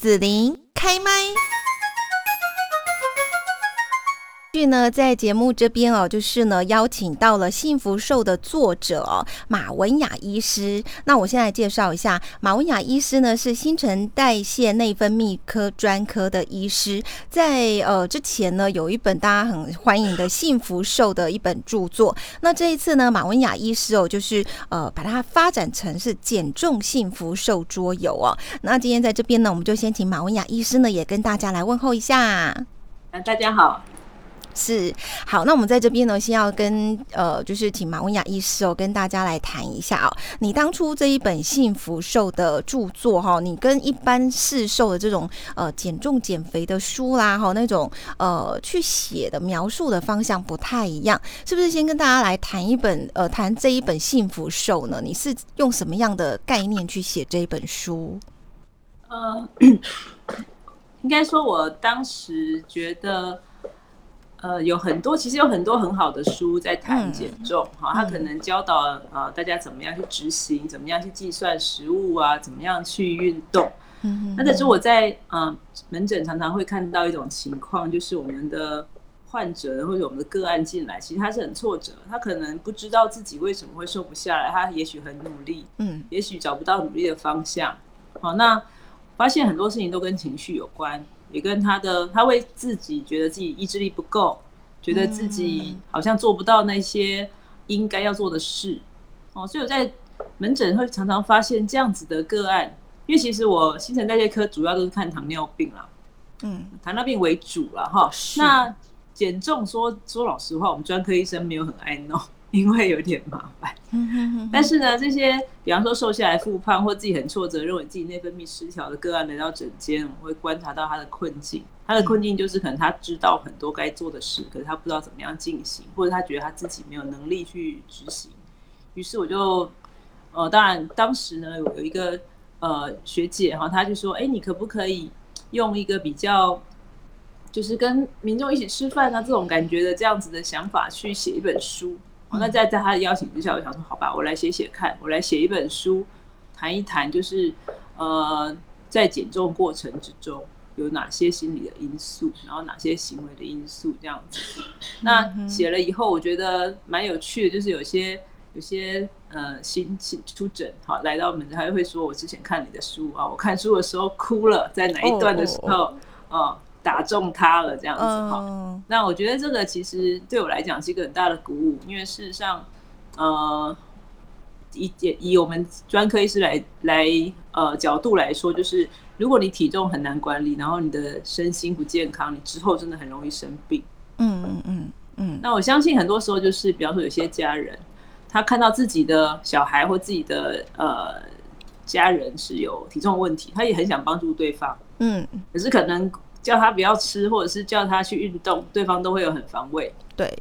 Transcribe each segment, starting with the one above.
紫琳开麦。剧呢，在节目这边哦，就是呢，邀请到了《幸福瘦》的作者哦，马文雅医师。那我现在介绍一下，马文雅医师呢是新陈代谢内分泌科专科的医师，在呃之前呢有一本大家很欢迎的《幸福瘦》的一本著作。那这一次呢，马文雅医师哦，就是呃把它发展成是减重幸福瘦桌游哦。那今天在这边呢，我们就先请马文雅医师呢也跟大家来问候一下。嗯，大家好。是好，那我们在这边呢，先要跟呃，就是请马文雅医师哦，跟大家来谈一下哦。你当初这一本《幸福瘦》的著作哈，你跟一般市售的这种呃减重减肥的书啦哈，那种呃去写的描述的方向不太一样，是不是？先跟大家来谈一本呃，谈这一本《幸福瘦》呢？你是用什么样的概念去写这一本书？呃，应该说，我当时觉得。呃，有很多，其实有很多很好的书在谈减重，哈，他可能教导呃大家怎么样去执行，怎么样去计算食物啊，怎么样去运动。嗯那可是我在嗯门诊常常会看到一种情况，就是我们的患者或者我们的个案进来，其实他是很挫折，他可能不知道自己为什么会瘦不下来，他也许很努力，嗯，也许找不到努力的方向。好，那发现很多事情都跟情绪有关。也跟他的，他会自己觉得自己意志力不够，觉得自己好像做不到那些应该要做的事，哦，所以我在门诊会常常发现这样子的个案，因为其实我新陈代谢科主要都是看糖尿病啦，嗯，糖尿病为主了哈，那减重说说老实话，我们专科医生没有很爱弄。因为有点麻烦，但是呢，这些比方说瘦下来复胖或自己很挫折，认为自己内分泌失调的个案来到诊间，我会观察到他的困境。他的困境就是可能他知道很多该做的事，可是他不知道怎么样进行，或者他觉得他自己没有能力去执行。于是我就，呃，当然当时呢有有一个呃学姐哈，她就说，哎，你可不可以用一个比较，就是跟民众一起吃饭啊这种感觉的这样子的想法去写一本书。那在在他的邀请之下，我想说，好吧，我来写写看，我来写一本书，谈一谈，就是呃，在减重过程之中有哪些心理的因素，然后哪些行为的因素这样子。那写了以后，我觉得蛮有趣的，就是有些有些呃新新出诊，好来到门诊，他会说我之前看你的书啊，我看书的时候哭了，在哪一段的时候，哦。打中他了，这样子哈。那我觉得这个其实对我来讲是一个很大的鼓舞，因为事实上，呃，以以我们专科医师来来呃角度来说，就是如果你体重很难管理，然后你的身心不健康，你之后真的很容易生病。嗯嗯嗯嗯。那我相信很多时候就是，比方说有些家人，他看到自己的小孩或自己的呃家人是有体重问题，他也很想帮助对方。嗯。可是可能。叫他不要吃，或者是叫他去运动，对方都会有很防卫。对。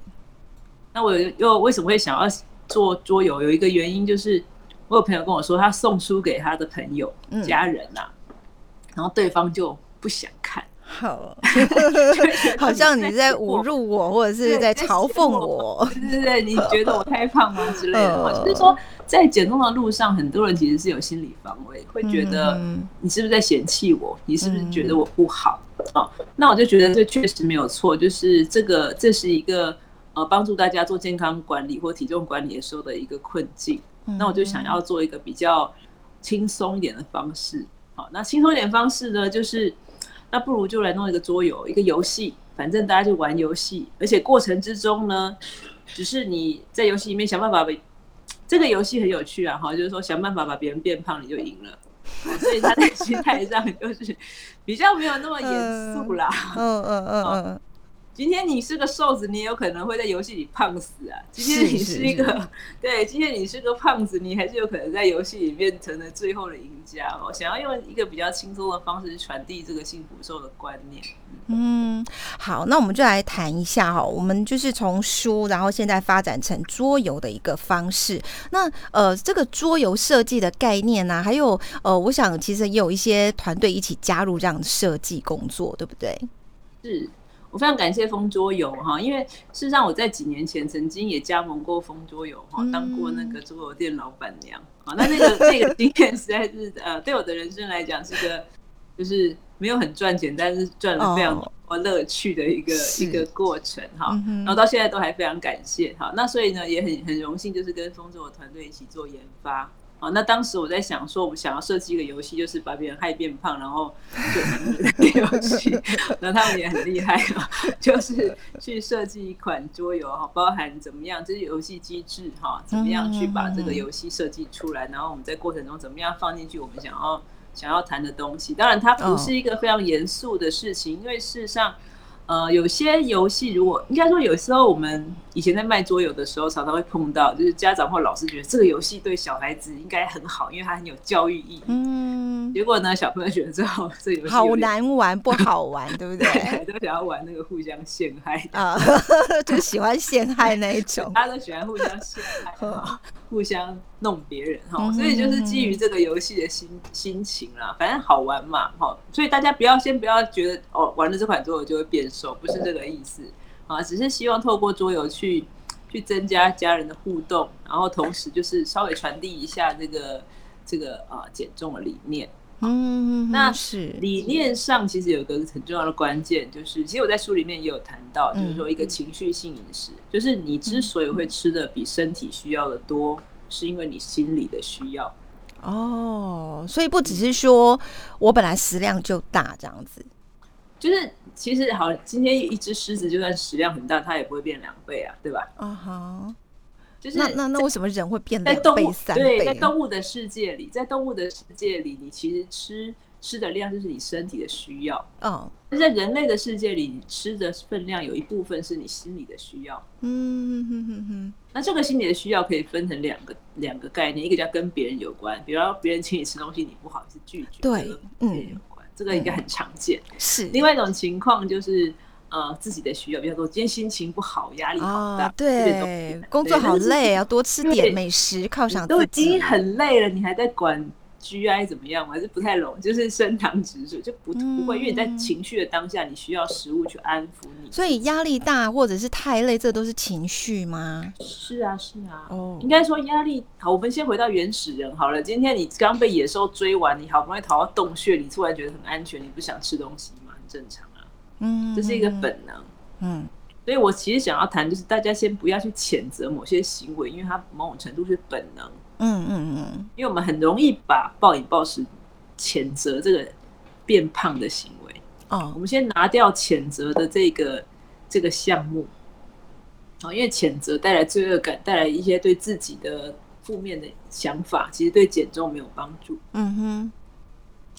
那我又为什么会想要做桌游？有一个原因就是，我有朋友跟我说，他送书给他的朋友、家人呐，然后对方就不想看。好，好像你在侮辱我，或者是在嘲讽我。对对对，你觉得我太胖吗之类的？就是说，在减重的路上，很多人其实是有心理防卫，会觉得你是不是在嫌弃我？你是不是觉得我不好？哦，那我就觉得这确实没有错，就是这个这是一个呃帮助大家做健康管理或体重管理的时候的一个困境。那我就想要做一个比较轻松一点的方式。好，那轻松一点方式呢，就是那不如就来弄一个桌游，一个游戏，反正大家就玩游戏，而且过程之中呢，只是你在游戏里面想办法把这个游戏很有趣啊，哈，就是说想办法把别人变胖，你就赢了。所以他在心态上就是比较没有那么严肃啦。嗯嗯嗯嗯。今天你是个瘦子，你也有可能会在游戏里胖死啊。今天你是一个 对，今天你是个胖子，你还是有可能在游戏里面成了最后的赢家哦。想要用一个比较轻松的方式传递这个幸福瘦的观念。嗯，好，那我们就来谈一下哈。我们就是从书，然后现在发展成桌游的一个方式。那呃，这个桌游设计的概念呢，还有呃，我想其实也有一些团队一起加入这样的设计工作，对不对？是。我非常感谢风桌游哈，因为事实上我在几年前曾经也加盟过风桌游哈，当过那个桌游店老板娘啊。那那个那个经验实在是呃，对我的人生来讲是个就是没有很赚钱，但是赚了非常多乐趣的一个一个过程哈。然后到现在都还非常感谢哈。那所以呢，也很很荣幸，就是跟风桌游团队一起做研发。啊，那当时我在想说，我们想要设计一个游戏，就是把别人害变胖，然后就游戏。然后他们也很厉害啊，就是去设计一款桌游哈，包含怎么样，这是游戏机制哈，怎么样去把这个游戏设计出来，然后我们在过程中怎么样放进去我们想要想要谈的东西。当然，它不是一个非常严肃的事情，因为事实上。呃，有些游戏如果应该说，有时候我们以前在卖桌游的时候，常常会碰到，就是家长或老师觉得这个游戏对小孩子应该很好，因为它很有教育意义。嗯。结果呢，小朋友觉得这好这游戏好难玩，不好玩，对不 对？都想要玩那个互相陷害啊，就喜欢陷害那一种。大家都喜欢互相陷害。互相弄别人哈，所以就是基于这个游戏的心心情啦，反正好玩嘛哈，所以大家不要先不要觉得哦，玩了这款桌游就会变瘦，不是这个意思啊，只是希望透过桌游去去增加家人的互动，然后同时就是稍微传递一下这个这个啊减重的理念。嗯，那是理念上其实有个很重要的关键，就是其实我在书里面也有谈到，就是说一个情绪性饮食，就是你之所以会吃的比身体需要的多，是因为你心理的需要。哦，所以不只是说我本来食量就大这样子，就是其实好，今天一只狮子就算食量很大，它也不会变两倍啊，对吧？啊哈。就是那那那为什么人会变两倍三倍？对，在动物的世界里，在动物的世界里，你其实吃吃的量就是你身体的需要。嗯，在人类的世界里，你吃的分量有一部分是你心理的需要。嗯哼哼哼。那这个心理的需要可以分成两个两个概念，一个叫跟别人有关，比如别人请你吃东西，你不好意思拒绝。对，嗯，有关，这个应该很常见。是。另外一种情况就是。呃，自己的需要，比如说今天心情不好，压力好大，对，工作好累，要多吃点美食犒赏自己。都已经很累了，你还在管 GI 怎么样吗？还是不太懂，就是升糖指数就不不会，因为你在情绪的当下，你需要食物去安抚你。所以压力大或者是太累，这都是情绪吗？是啊，是啊。哦，应该说压力好。我们先回到原始人好了。今天你刚被野兽追完，你好不容易逃到洞穴，你突然觉得很安全，你不想吃东西吗？很正常。嗯，这是一个本能。嗯，所以我其实想要谈，就是大家先不要去谴责某些行为，因为它某种程度是本能。嗯嗯嗯，因为我们很容易把暴饮暴食谴责这个变胖的行为。哦，我们先拿掉谴责的这个这个项目。哦，因为谴责带来罪恶感，带来一些对自己的负面的想法，其实对减重没有帮助。嗯哼。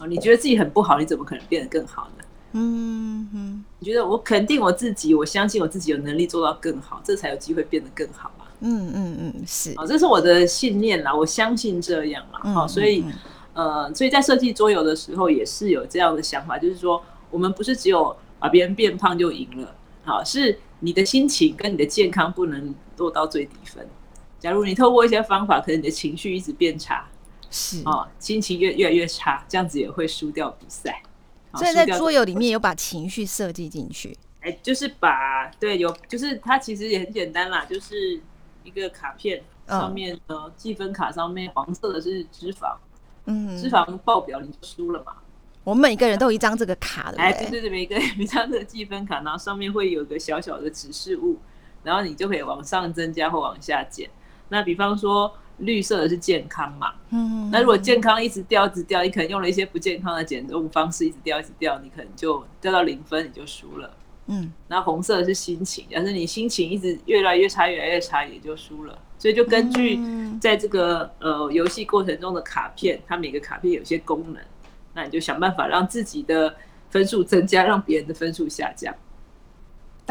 哦，你觉得自己很不好，你怎么可能变得更好呢？嗯哼，你觉得我肯定我自己，我相信我自己有能力做到更好，这才有机会变得更好啊。嗯嗯嗯，是啊，这是我的信念啦，我相信这样啦。好，所以呃，所以在设计桌游的时候也是有这样的想法，就是说我们不是只有把别人变胖就赢了，好，是你的心情跟你的健康不能落到最低分。假如你透过一些方法，可能你的情绪一直变差，是啊，心情越越来越差，这样子也会输掉比赛。所以在桌游里面有把情绪设计进去，哎，就是把对有，就是它其实也很简单啦，就是一个卡片上面的积分卡上面黄色的是脂肪，嗯，脂肪爆表你就输了嘛。我们每个人都有一张这个卡的，哎，对对对，每个 每张这个积分卡，然后上面会有个小小的指示物，然后你就可以往上增加或往下减。那比方说。绿色的是健康嘛？嗯，那如果健康一直掉，一直掉，你可能用了一些不健康的减重方式，一直掉，一直掉，你可能就掉到零分，你就输了。嗯，那红色的是心情，要是你心情一直越来越差，越来越差，也就输了。所以就根据在这个呃游戏过程中的卡片，它每个卡片有些功能，那你就想办法让自己的分数增加，让别人的分数下降。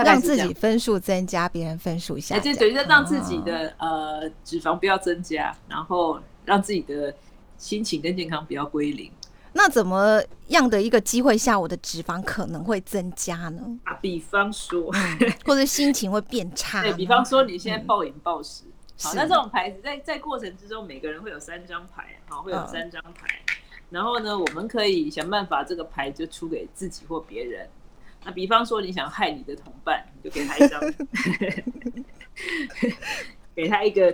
让自己分数增加，别人分数下降，就等于说让自己的呃脂肪不要增加，然后让自己的心情跟健康不要归零。那怎么样的一个机会下，我的脂肪可能会增加呢？啊，比方说，或者心情会变差。对比方说，你现在暴饮暴食，好，那这种牌子在在过程之中，每个人会有三张牌，好，会有三张牌，然后呢，我们可以想办法，这个牌就出给自己或别人。那比方说，你想害你的同伴，你就给他一张，给他一个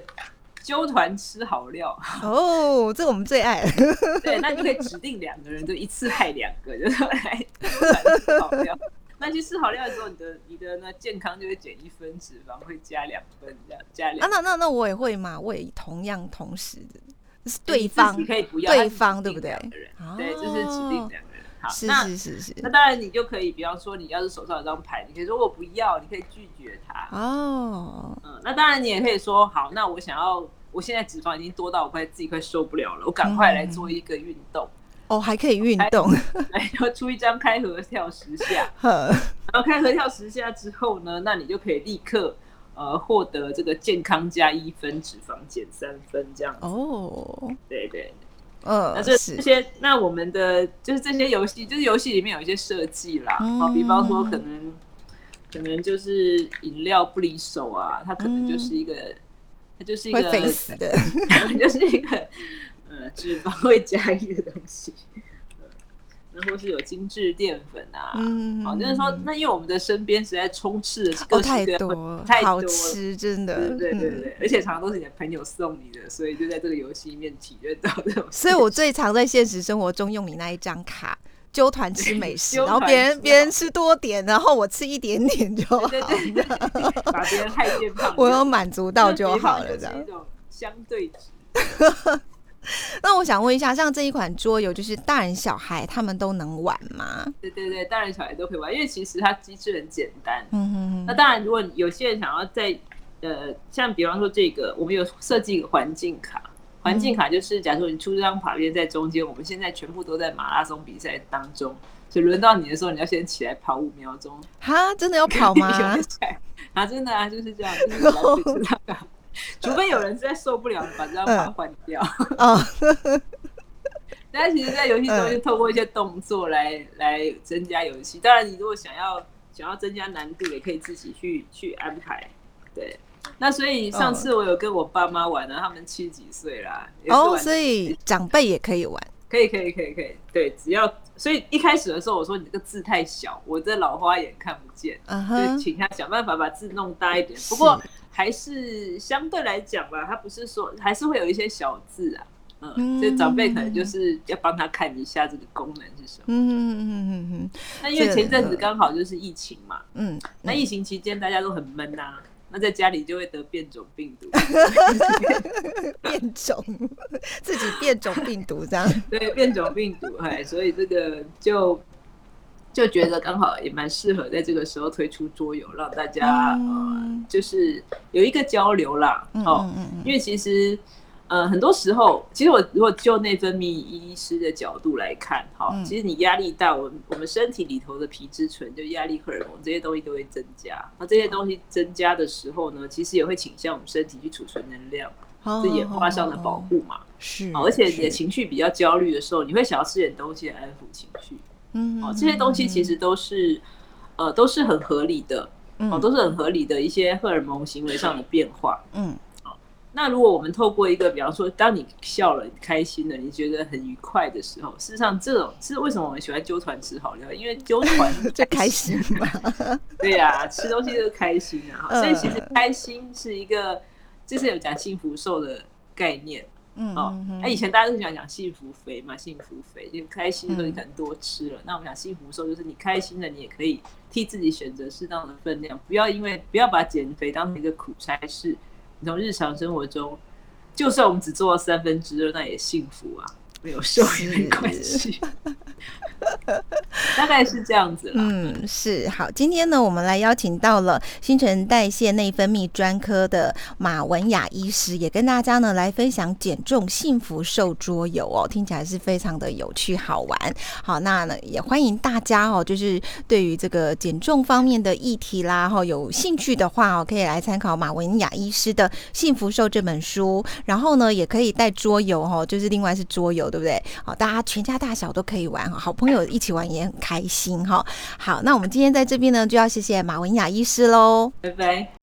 揪团吃好料哦，这我们最爱。对，那你可以指定两个人，就一次害两个，就是来吃好料。那去吃好料的时候，你的你的呢健康就会减一分，脂肪会加两分，这样加两。啊，那那那我也会嘛，我也同样同时的，是对方可以不要对方对不对？对，就是指定两个人。好，是是是是。那当然你就可以，比方说你要是手上有张牌，你可以说我不要，你可以拒绝他。哦。嗯，那当然你也可以说好，那我想要，我现在脂肪已经多到我快自己快受不了了，我赶快来做一个运动。哦，还可以运动，来要出一张开合跳十下，然后开合跳十下之后呢，那你就可以立刻呃获得这个健康加一分，脂肪减三分这样。哦，对对，嗯，那这这些，那我们的就是这些游戏，就是游戏里面有一些设计啦，好，比方说可能可能就是饮料不离手啊，它可能就是一个，它就是一个会死的，就是一个。呃，脂肪会加一的东西，那或是有精致淀粉啊，嗯，好，就是说，那因为我们的身边实在充斥着各太多，太好吃，真的，对对对，而且常常都是你的朋友送你的，所以就在这个游戏里面体验到这种。所以我最常在现实生活中用你那一张卡揪团吃美食，然后别人别人吃多点，然后我吃一点点就好，把别人害变胖，我有满足到就好了，这样一种相对值。那我想问一下，像这一款桌游，就是大人小孩他们都能玩吗？对对对，大人小孩都可以玩，因为其实它机制很简单。嗯哼哼。那当然，如果有些人想要在呃，像比方说这个，我们有设计一个环境卡，环境卡就是假如你出这张卡片在中间，我们现在全部都在马拉松比赛当中，所以轮到你的时候，你要先起来跑五秒钟。哈，真的要跑吗？啊，真的啊，就是这样，就是 这样。除非有人实在受不了，把这张卡换掉。哦，但其实，在游戏中就透过一些动作来 来增加游戏。当然，你如果想要想要增加难度，也可以自己去去安排。对，那所以上次我有跟我爸妈玩啊，他们七几岁啦。哦，所以长辈也可以玩。可以，可以，可以，可以。对，只要所以一开始的时候，我说你这个字太小，我这老花眼看不见，就请他想办法把字弄大一点。不过。还是相对来讲吧，他不是说还是会有一些小字啊，嗯，所以长辈可能就是要帮他看一下这个功能是什么。嗯嗯嗯嗯嗯。那因为前阵子刚好就是疫情嘛，嗯，那疫情期间大家都很闷呐，那在家里就会得变种病毒。变种，自己变种病毒这样。对，变种病毒，哎，所以这个就。就觉得刚好也蛮适合在这个时候推出桌游，让大家呃，就是有一个交流啦。哦，因为其实呃，很多时候，其实我如果就内分泌医师的角度来看，哈，其实你压力大，我我们身体里头的皮质醇就压力荷尔蒙这些东西都会增加。那这些东西增加的时候呢，其实也会倾向我们身体去储存能量，是演化上的保护嘛。是，而且你的情绪比较焦虑的时候，你会想要吃点东西来安抚情绪。嗯，哦，这些东西其实都是，呃，都是很合理的，哦，都是很合理的一些荷尔蒙行为上的变化。嗯，好，那如果我们透过一个，比方说，当你笑了、开心了，你觉得很愉快的时候，事实上，这种是为什么我们喜欢揪团吃好料？因为揪团 最开心嘛。对呀，吃东西就是开心啊。所以其实开心是一个，就是有讲幸福瘦的概念。嗯哦，那以前大家都喜欢讲幸福肥嘛，幸福肥就开心的时候你可能多吃了。那我们讲幸福瘦，就是你开心的，你也可以替自己选择适当的分量，不要因为不要把减肥当成一个苦差事。你从日常生活中，就算我们只做到三分之二，那也幸福啊，没有瘦也没关系。大概是这样子了。嗯，是好。今天呢，我们来邀请到了新陈代谢内分泌专科的马文雅医师，也跟大家呢来分享减重幸福瘦桌游哦，听起来是非常的有趣好玩。好，那呢也欢迎大家哦，就是对于这个减重方面的议题啦，哈，有兴趣的话哦，可以来参考马文雅医师的《幸福瘦》这本书。然后呢，也可以带桌游哈，就是另外是桌游，对不对？好，大家全家大小都可以玩，好朋友一起玩也很开心哈。好，那我们今天在这边呢，就要谢谢马文雅医师喽，拜拜。